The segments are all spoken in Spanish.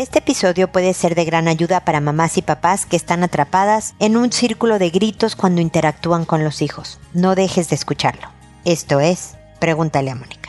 Este episodio puede ser de gran ayuda para mamás y papás que están atrapadas en un círculo de gritos cuando interactúan con los hijos. No dejes de escucharlo. Esto es, pregúntale a Mónica.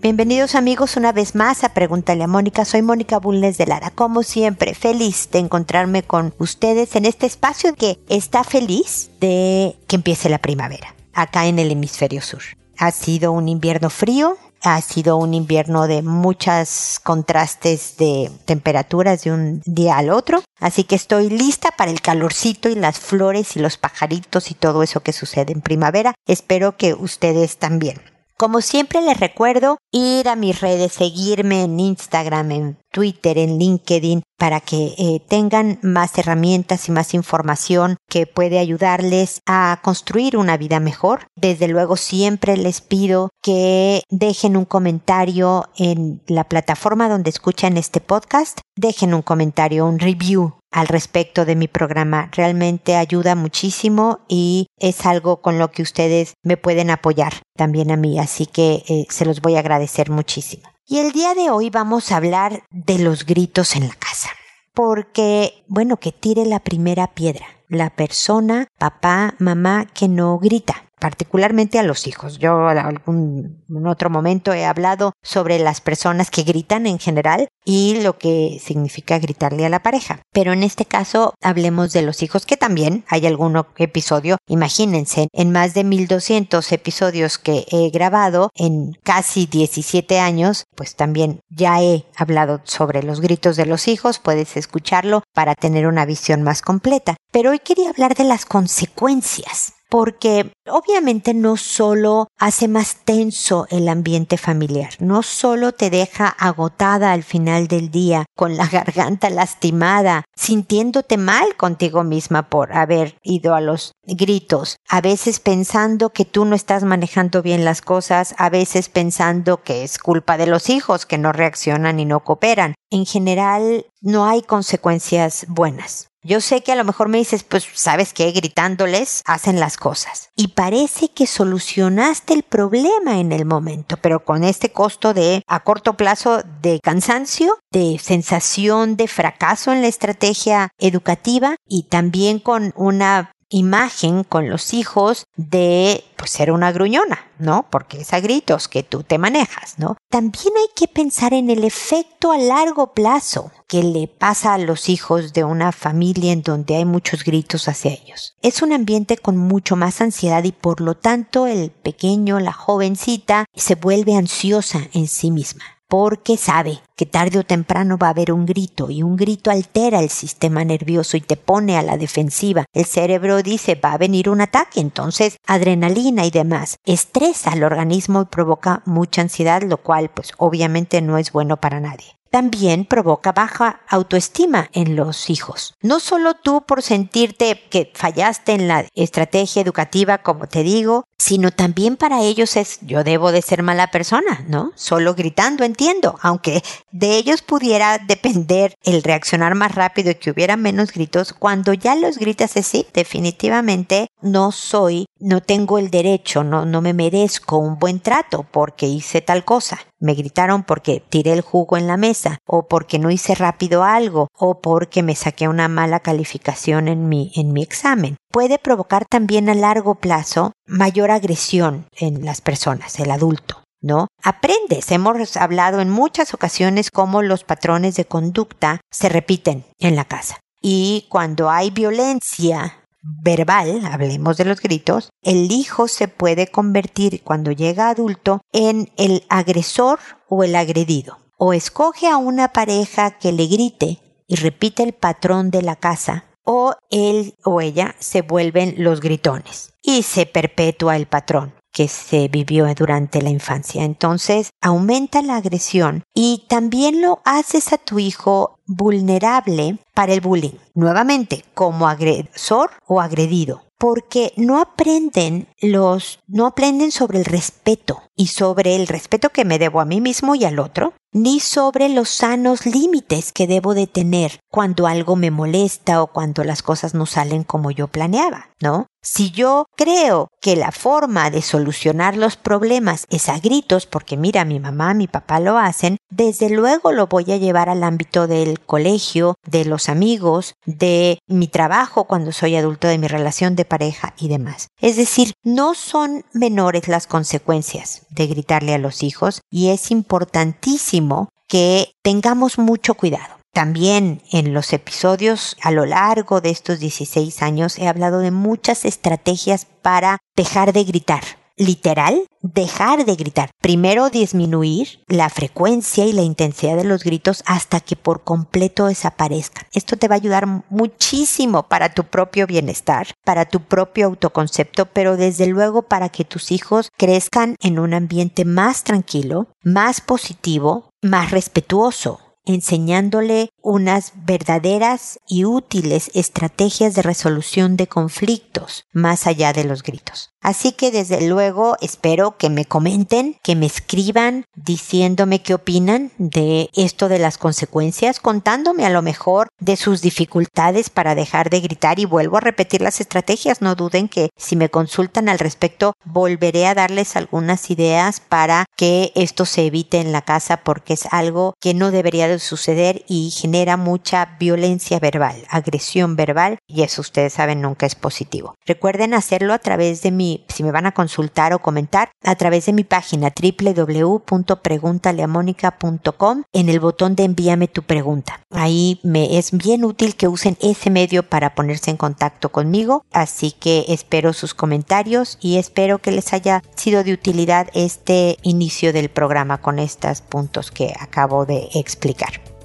Bienvenidos amigos una vez más a Pregúntale a Mónica. Soy Mónica Bulnes de Lara. Como siempre, feliz de encontrarme con ustedes en este espacio que está feliz de que empiece la primavera, acá en el hemisferio sur. Ha sido un invierno frío, ha sido un invierno de muchos contrastes de temperaturas de un día al otro, así que estoy lista para el calorcito y las flores y los pajaritos y todo eso que sucede en primavera. Espero que ustedes también. Como siempre les recuerdo ir a mis redes, seguirme en Instagram, en Twitter, en LinkedIn, para que eh, tengan más herramientas y más información que puede ayudarles a construir una vida mejor. Desde luego siempre les pido que dejen un comentario en la plataforma donde escuchan este podcast, dejen un comentario, un review al respecto de mi programa. Realmente ayuda muchísimo y es algo con lo que ustedes me pueden apoyar también a mí, así que eh, se los voy a agradecer muchísimo. Y el día de hoy vamos a hablar de los gritos en la casa, porque, bueno, que tire la primera piedra, la persona, papá, mamá, que no grita particularmente a los hijos. Yo en otro momento he hablado sobre las personas que gritan en general y lo que significa gritarle a la pareja. Pero en este caso hablemos de los hijos que también hay algún episodio. Imagínense, en más de 1200 episodios que he grabado en casi 17 años, pues también ya he hablado sobre los gritos de los hijos. Puedes escucharlo para tener una visión más completa. Pero hoy quería hablar de las consecuencias porque obviamente no solo hace más tenso el ambiente familiar, no solo te deja agotada al final del día, con la garganta lastimada, sintiéndote mal contigo misma por haber ido a los gritos, a veces pensando que tú no estás manejando bien las cosas, a veces pensando que es culpa de los hijos que no reaccionan y no cooperan. En general, no hay consecuencias buenas. Yo sé que a lo mejor me dices, pues sabes que gritándoles hacen las cosas. Y parece que solucionaste el problema en el momento, pero con este costo de a corto plazo de cansancio, de sensación de fracaso en la estrategia educativa y también con una imagen con los hijos de pues, ser una gruñona, ¿no? Porque es a gritos que tú te manejas, ¿no? También hay que pensar en el efecto a largo plazo que le pasa a los hijos de una familia en donde hay muchos gritos hacia ellos. Es un ambiente con mucho más ansiedad y por lo tanto el pequeño, la jovencita, se vuelve ansiosa en sí misma porque sabe que tarde o temprano va a haber un grito y un grito altera el sistema nervioso y te pone a la defensiva. El cerebro dice va a venir un ataque, entonces adrenalina y demás estresa al organismo y provoca mucha ansiedad, lo cual pues obviamente no es bueno para nadie también provoca baja autoestima en los hijos. No solo tú por sentirte que fallaste en la estrategia educativa, como te digo, sino también para ellos es yo debo de ser mala persona, ¿no? Solo gritando entiendo, aunque de ellos pudiera depender el reaccionar más rápido y que hubiera menos gritos, cuando ya los gritas es sí, definitivamente no soy, no tengo el derecho, no, no me merezco un buen trato porque hice tal cosa. Me gritaron porque tiré el jugo en la mesa, o porque no hice rápido algo, o porque me saqué una mala calificación en mi, en mi examen. Puede provocar también a largo plazo mayor agresión en las personas, el adulto. ¿no? Aprendes. Hemos hablado en muchas ocasiones cómo los patrones de conducta se repiten en la casa. Y cuando hay violencia verbal, hablemos de los gritos, el hijo se puede convertir cuando llega adulto en el agresor o el agredido. O escoge a una pareja que le grite y repite el patrón de la casa, o él o ella se vuelven los gritones y se perpetúa el patrón que se vivió durante la infancia. Entonces aumenta la agresión y también lo haces a tu hijo vulnerable para el bullying. Nuevamente, como agresor o agredido porque no aprenden los, no aprenden sobre el respeto y sobre el respeto que me debo a mí mismo y al otro, ni sobre los sanos límites que debo de tener cuando algo me molesta o cuando las cosas no salen como yo planeaba, ¿no? Si yo creo que la forma de solucionar los problemas es a gritos, porque mira, mi mamá, mi papá lo hacen, desde luego lo voy a llevar al ámbito del colegio, de los amigos, de mi trabajo cuando soy adulto, de mi relación de pareja y demás. Es decir, no son menores las consecuencias de gritarle a los hijos y es importantísimo que tengamos mucho cuidado. También en los episodios a lo largo de estos 16 años he hablado de muchas estrategias para dejar de gritar. Literal, dejar de gritar. Primero disminuir la frecuencia y la intensidad de los gritos hasta que por completo desaparezcan. Esto te va a ayudar muchísimo para tu propio bienestar, para tu propio autoconcepto, pero desde luego para que tus hijos crezcan en un ambiente más tranquilo, más positivo, más respetuoso enseñándole unas verdaderas y útiles estrategias de resolución de conflictos más allá de los gritos. Así que desde luego espero que me comenten, que me escriban diciéndome qué opinan de esto de las consecuencias, contándome a lo mejor de sus dificultades para dejar de gritar y vuelvo a repetir las estrategias. No duden que si me consultan al respecto volveré a darles algunas ideas para que esto se evite en la casa porque es algo que no debería de suceder y genera mucha violencia verbal, agresión verbal y eso ustedes saben nunca es positivo. Recuerden hacerlo a través de mi si me van a consultar o comentar, a través de mi página www.preguntaleamónica.com en el botón de envíame tu pregunta. Ahí me es bien útil que usen ese medio para ponerse en contacto conmigo, así que espero sus comentarios y espero que les haya sido de utilidad este inicio del programa con estos puntos que acabo de explicar. that.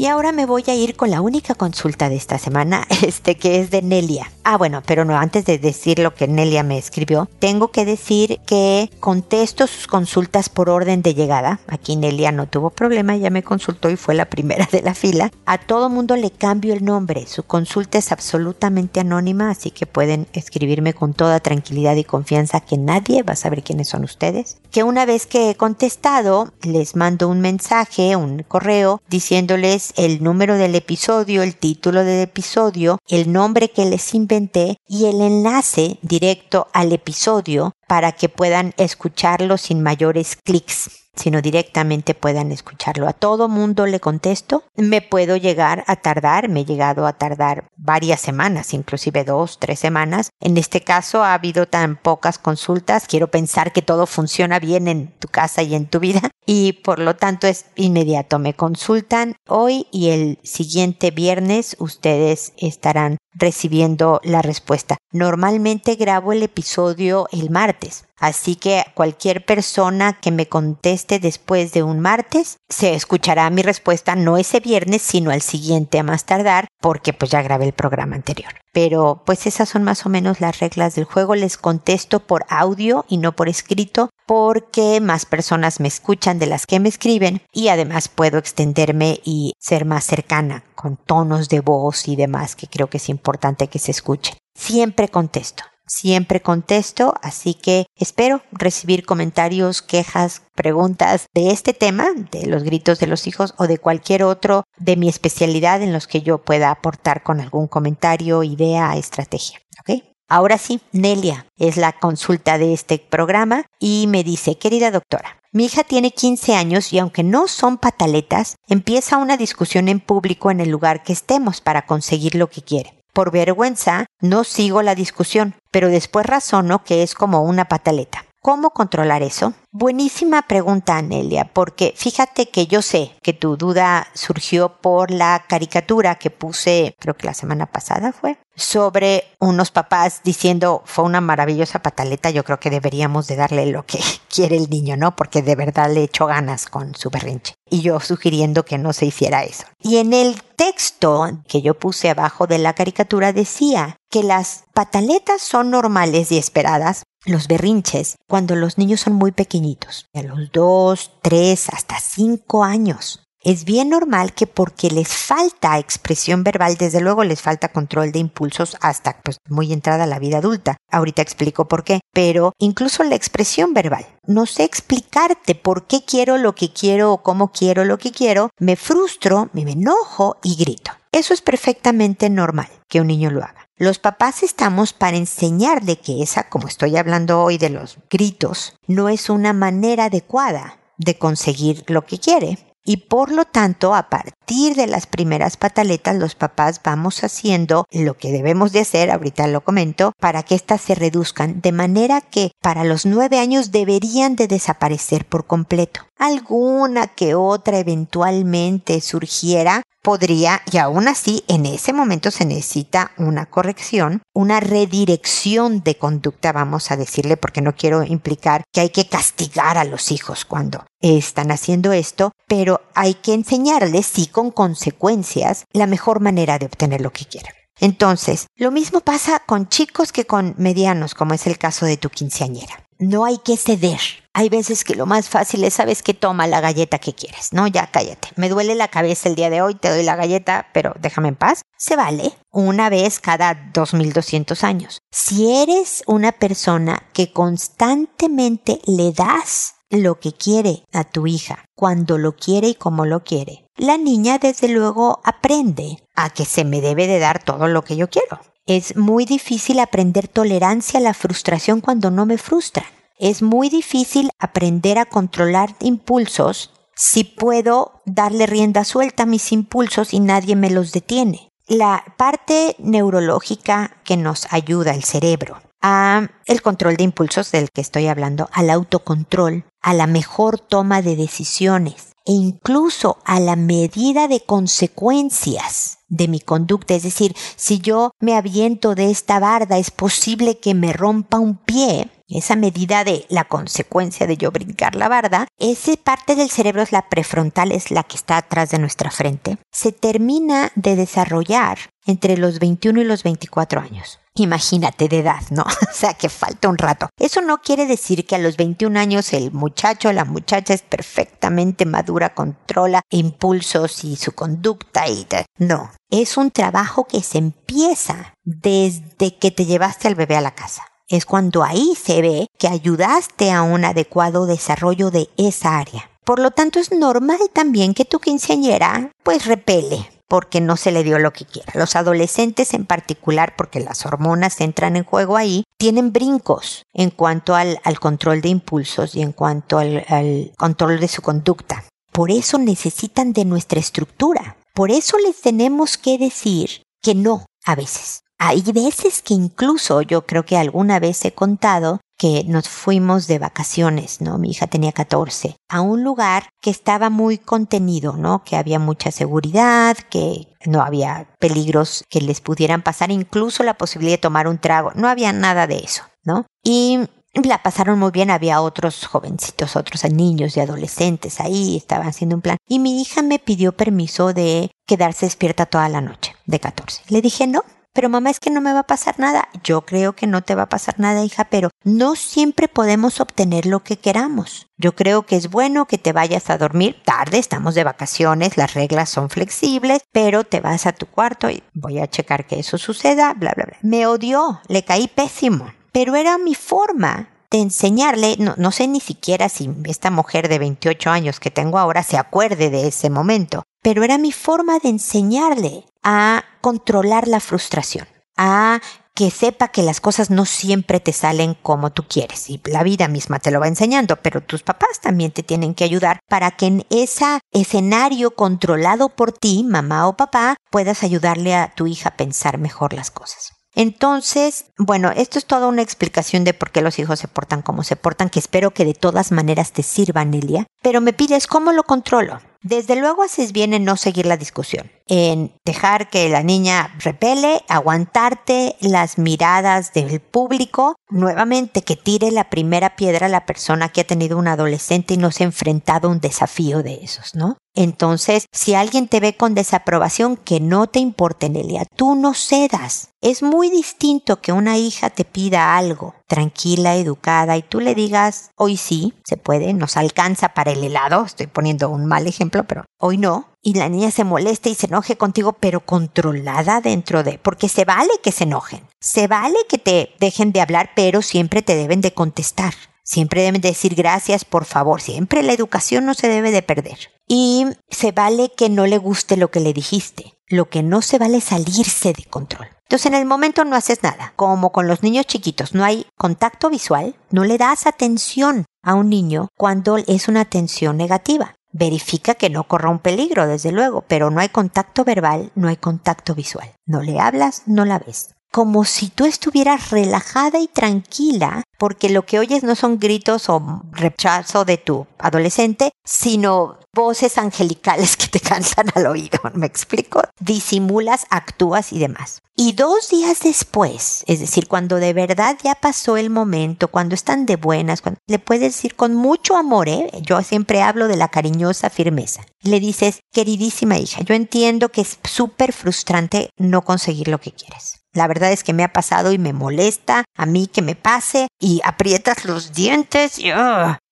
Y ahora me voy a ir con la única consulta de esta semana, este que es de Nelia. Ah, bueno, pero no, antes de decir lo que Nelia me escribió, tengo que decir que contesto sus consultas por orden de llegada. Aquí Nelia no tuvo problema, ya me consultó y fue la primera de la fila. A todo mundo le cambio el nombre. Su consulta es absolutamente anónima, así que pueden escribirme con toda tranquilidad y confianza que nadie va a saber quiénes son ustedes. Que una vez que he contestado, les mando un mensaje, un correo, diciéndoles el número del episodio, el título del episodio, el nombre que les inventé y el enlace directo al episodio para que puedan escucharlo sin mayores clics sino directamente puedan escucharlo. A todo mundo le contesto. Me puedo llegar a tardar, me he llegado a tardar varias semanas, inclusive dos, tres semanas. En este caso ha habido tan pocas consultas. Quiero pensar que todo funciona bien en tu casa y en tu vida y por lo tanto es inmediato. Me consultan hoy y el siguiente viernes ustedes estarán recibiendo la respuesta. Normalmente grabo el episodio el martes, así que cualquier persona que me conteste después de un martes se escuchará mi respuesta no ese viernes, sino al siguiente a más tardar, porque pues ya grabé el programa anterior. Pero pues esas son más o menos las reglas del juego. Les contesto por audio y no por escrito porque más personas me escuchan de las que me escriben y además puedo extenderme y ser más cercana con tonos de voz y demás que creo que es importante que se escuchen. Siempre contesto siempre contesto, así que espero recibir comentarios, quejas, preguntas de este tema, de los gritos de los hijos o de cualquier otro de mi especialidad en los que yo pueda aportar con algún comentario, idea, estrategia. Ahora sí, Nelia es la consulta de este programa y me dice, querida doctora, mi hija tiene 15 años y aunque no son pataletas, empieza una discusión en público en el lugar que estemos para conseguir lo que quiere. Por vergüenza, no sigo la discusión, pero después razono que es como una pataleta. ¿Cómo controlar eso? Buenísima pregunta, Anelia, porque fíjate que yo sé que tu duda surgió por la caricatura que puse, creo que la semana pasada fue, sobre unos papás diciendo fue una maravillosa pataleta, yo creo que deberíamos de darle lo que quiere el niño, ¿no? Porque de verdad le echó ganas con su berrinche. Y yo sugiriendo que no se hiciera eso. Y en el texto que yo puse abajo de la caricatura decía que las pataletas son normales y esperadas los berrinches cuando los niños son muy pequeñitos, a los dos, tres, hasta cinco años. Es bien normal que porque les falta expresión verbal, desde luego les falta control de impulsos hasta pues muy entrada a la vida adulta. Ahorita explico por qué, pero incluso la expresión verbal. No sé explicarte por qué quiero lo que quiero o cómo quiero lo que quiero, me frustro, me enojo y grito. Eso es perfectamente normal que un niño lo haga. Los papás estamos para enseñarle que esa, como estoy hablando hoy de los gritos, no es una manera adecuada de conseguir lo que quiere. Y por lo tanto, a partir de las primeras pataletas, los papás vamos haciendo lo que debemos de hacer, ahorita lo comento, para que éstas se reduzcan, de manera que para los nueve años deberían de desaparecer por completo. Alguna que otra eventualmente surgiera, podría, y aún así, en ese momento se necesita una corrección, una redirección de conducta, vamos a decirle, porque no quiero implicar que hay que castigar a los hijos cuando están haciendo esto, pero hay que enseñarles, sí, con consecuencias, la mejor manera de obtener lo que quieren. Entonces, lo mismo pasa con chicos que con medianos, como es el caso de tu quinceañera. No hay que ceder. Hay veces que lo más fácil es, sabes que toma la galleta que quieres, ¿no? Ya cállate. Me duele la cabeza el día de hoy, te doy la galleta, pero déjame en paz. Se vale una vez cada 2200 años. Si eres una persona que constantemente le das lo que quiere a tu hija, cuando lo quiere y como lo quiere, la niña desde luego aprende a que se me debe de dar todo lo que yo quiero. Es muy difícil aprender tolerancia a la frustración cuando no me frustran. Es muy difícil aprender a controlar impulsos si puedo darle rienda suelta a mis impulsos y nadie me los detiene. La parte neurológica que nos ayuda el cerebro a el control de impulsos del que estoy hablando, al autocontrol, a la mejor toma de decisiones e incluso a la medida de consecuencias de mi conducta. Es decir, si yo me aviento de esta barda, es posible que me rompa un pie. Esa medida de la consecuencia de yo brincar la barda, esa parte del cerebro es la prefrontal, es la que está atrás de nuestra frente, se termina de desarrollar entre los 21 y los 24 años. Imagínate de edad, ¿no? o sea que falta un rato. Eso no quiere decir que a los 21 años el muchacho o la muchacha es perfectamente madura, controla impulsos y su conducta y no. Es un trabajo que se empieza desde que te llevaste al bebé a la casa. Es cuando ahí se ve que ayudaste a un adecuado desarrollo de esa área. Por lo tanto, es normal también que tu quinceañera pues repele porque no se le dio lo que quiera. Los adolescentes en particular, porque las hormonas entran en juego ahí, tienen brincos en cuanto al, control de impulsos y en cuanto al, al control de su conducta. Por eso necesitan de nuestra estructura. Por eso les tenemos que decir que no a veces. Hay veces que incluso yo creo que alguna vez he contado que nos fuimos de vacaciones, ¿no? Mi hija tenía 14, a un lugar que estaba muy contenido, ¿no? Que había mucha seguridad, que no había peligros que les pudieran pasar, incluso la posibilidad de tomar un trago, no había nada de eso, ¿no? Y la pasaron muy bien, había otros jovencitos, otros niños y adolescentes ahí, estaban haciendo un plan. Y mi hija me pidió permiso de quedarse despierta toda la noche, de 14. Le dije, no, pero mamá es que no me va a pasar nada. Yo creo que no te va a pasar nada, hija, pero no siempre podemos obtener lo que queramos. Yo creo que es bueno que te vayas a dormir tarde, estamos de vacaciones, las reglas son flexibles, pero te vas a tu cuarto y voy a checar que eso suceda, bla, bla, bla. Me odió, le caí pésimo, pero era mi forma de enseñarle, no, no, sé ni siquiera si esta mujer de 28 años que tengo ahora se acuerde de ese momento, pero era mi forma de enseñarle a controlar la frustración, a que sepa que las cosas no siempre te salen como tú quieres y la vida misma te lo va enseñando, pero tus papás también te tienen que ayudar para que en ese escenario controlado por ti, mamá o papá, puedas ayudarle a tu hija a pensar mejor las cosas. Entonces, bueno, esto es toda una explicación de por qué los hijos se portan como se portan, que espero que de todas maneras te sirva, Nelia. Pero me pides cómo lo controlo. Desde luego haces bien en no seguir la discusión, en dejar que la niña repele, aguantarte las miradas del público, nuevamente que tire la primera piedra a la persona que ha tenido un adolescente y no se ha enfrentado a un desafío de esos, ¿no? Entonces, si alguien te ve con desaprobación, que no te importe, Nelia, tú no cedas. Es muy distinto que una hija te pida algo tranquila, educada, y tú le digas, hoy sí, se puede, nos alcanza para el helado, estoy poniendo un mal ejemplo, pero hoy no, y la niña se moleste y se enoje contigo, pero controlada dentro de, porque se vale que se enojen, se vale que te dejen de hablar, pero siempre te deben de contestar. Siempre deben decir gracias, por favor. Siempre la educación no se debe de perder. Y se vale que no le guste lo que le dijiste. Lo que no se vale es salirse de control. Entonces en el momento no haces nada. Como con los niños chiquitos, no hay contacto visual, no le das atención a un niño cuando es una atención negativa. Verifica que no corra un peligro, desde luego, pero no hay contacto verbal, no hay contacto visual. No le hablas, no la ves como si tú estuvieras relajada y tranquila, porque lo que oyes no son gritos o rechazo de tu adolescente, sino voces angelicales que te cantan al oído, ¿me explico? Disimulas, actúas y demás. Y dos días después, es decir, cuando de verdad ya pasó el momento, cuando están de buenas, cuando le puedes decir con mucho amor, ¿eh? yo siempre hablo de la cariñosa firmeza. Le dices, queridísima hija, yo entiendo que es súper frustrante no conseguir lo que quieres. La verdad es que me ha pasado y me molesta a mí que me pase y aprietas los dientes y...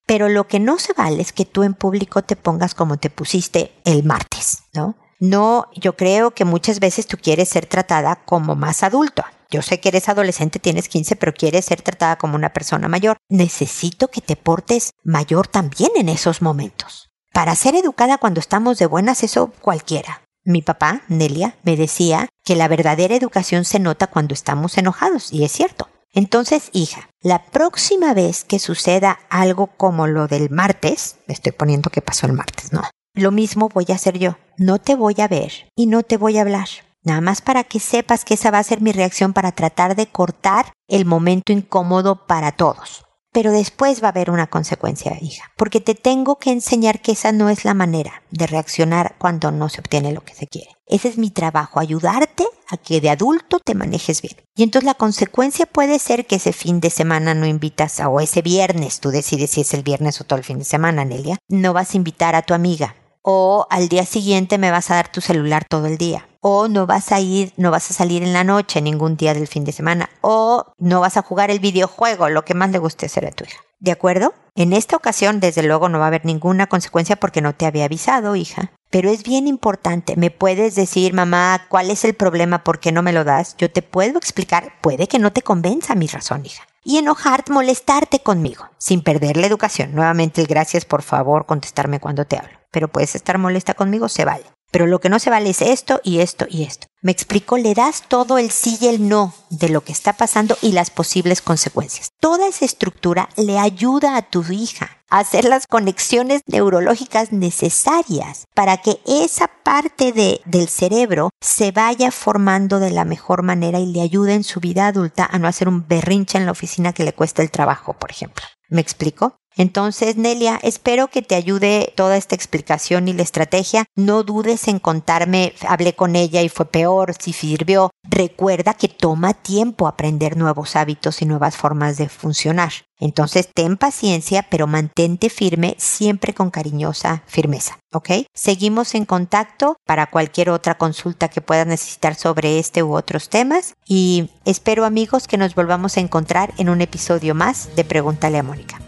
Pero lo que no se vale es que tú en público te pongas como te pusiste el martes, ¿no? No, yo creo que muchas veces tú quieres ser tratada como más adulto. Yo sé que eres adolescente, tienes 15, pero quieres ser tratada como una persona mayor. Necesito que te portes mayor también en esos momentos. Para ser educada cuando estamos de buenas, eso cualquiera. Mi papá, Nelia, me decía que la verdadera educación se nota cuando estamos enojados, y es cierto. Entonces, hija, la próxima vez que suceda algo como lo del martes, estoy poniendo que pasó el martes, no. Lo mismo voy a hacer yo. No te voy a ver y no te voy a hablar. Nada más para que sepas que esa va a ser mi reacción para tratar de cortar el momento incómodo para todos. Pero después va a haber una consecuencia, hija, porque te tengo que enseñar que esa no es la manera de reaccionar cuando no se obtiene lo que se quiere. Ese es mi trabajo, ayudarte a que de adulto te manejes bien. Y entonces la consecuencia puede ser que ese fin de semana no invitas a, o ese viernes, tú decides si es el viernes o todo el fin de semana, Nelia, no vas a invitar a tu amiga. O al día siguiente me vas a dar tu celular todo el día o no vas a ir, no vas a salir en la noche ningún día del fin de semana, o no vas a jugar el videojuego, lo que más le guste hacer a tu hija. ¿De acuerdo? En esta ocasión, desde luego, no va a haber ninguna consecuencia porque no te había avisado, hija. Pero es bien importante. Me puedes decir, mamá, ¿cuál es el problema? ¿Por qué no me lo das? Yo te puedo explicar. Puede que no te convenza mi razón, hija. Y enojarte, molestarte conmigo, sin perder la educación. Nuevamente, gracias, por favor, contestarme cuando te hablo. Pero puedes estar molesta conmigo, se vale. Pero lo que no se vale es esto y esto y esto. Me explico, le das todo el sí y el no de lo que está pasando y las posibles consecuencias. Toda esa estructura le ayuda a tu hija a hacer las conexiones neurológicas necesarias para que esa parte de, del cerebro se vaya formando de la mejor manera y le ayude en su vida adulta a no hacer un berrinche en la oficina que le cuesta el trabajo, por ejemplo. ¿Me explico? Entonces, Nelia, espero que te ayude toda esta explicación y la estrategia. No dudes en contarme, hablé con ella y fue peor, si sirvió. Recuerda que toma tiempo aprender nuevos hábitos y nuevas formas de funcionar. Entonces, ten paciencia, pero mantente firme, siempre con cariñosa firmeza, ¿ok? Seguimos en contacto para cualquier otra consulta que puedas necesitar sobre este u otros temas y espero amigos que nos volvamos a encontrar en un episodio más de Pregúntale a Mónica.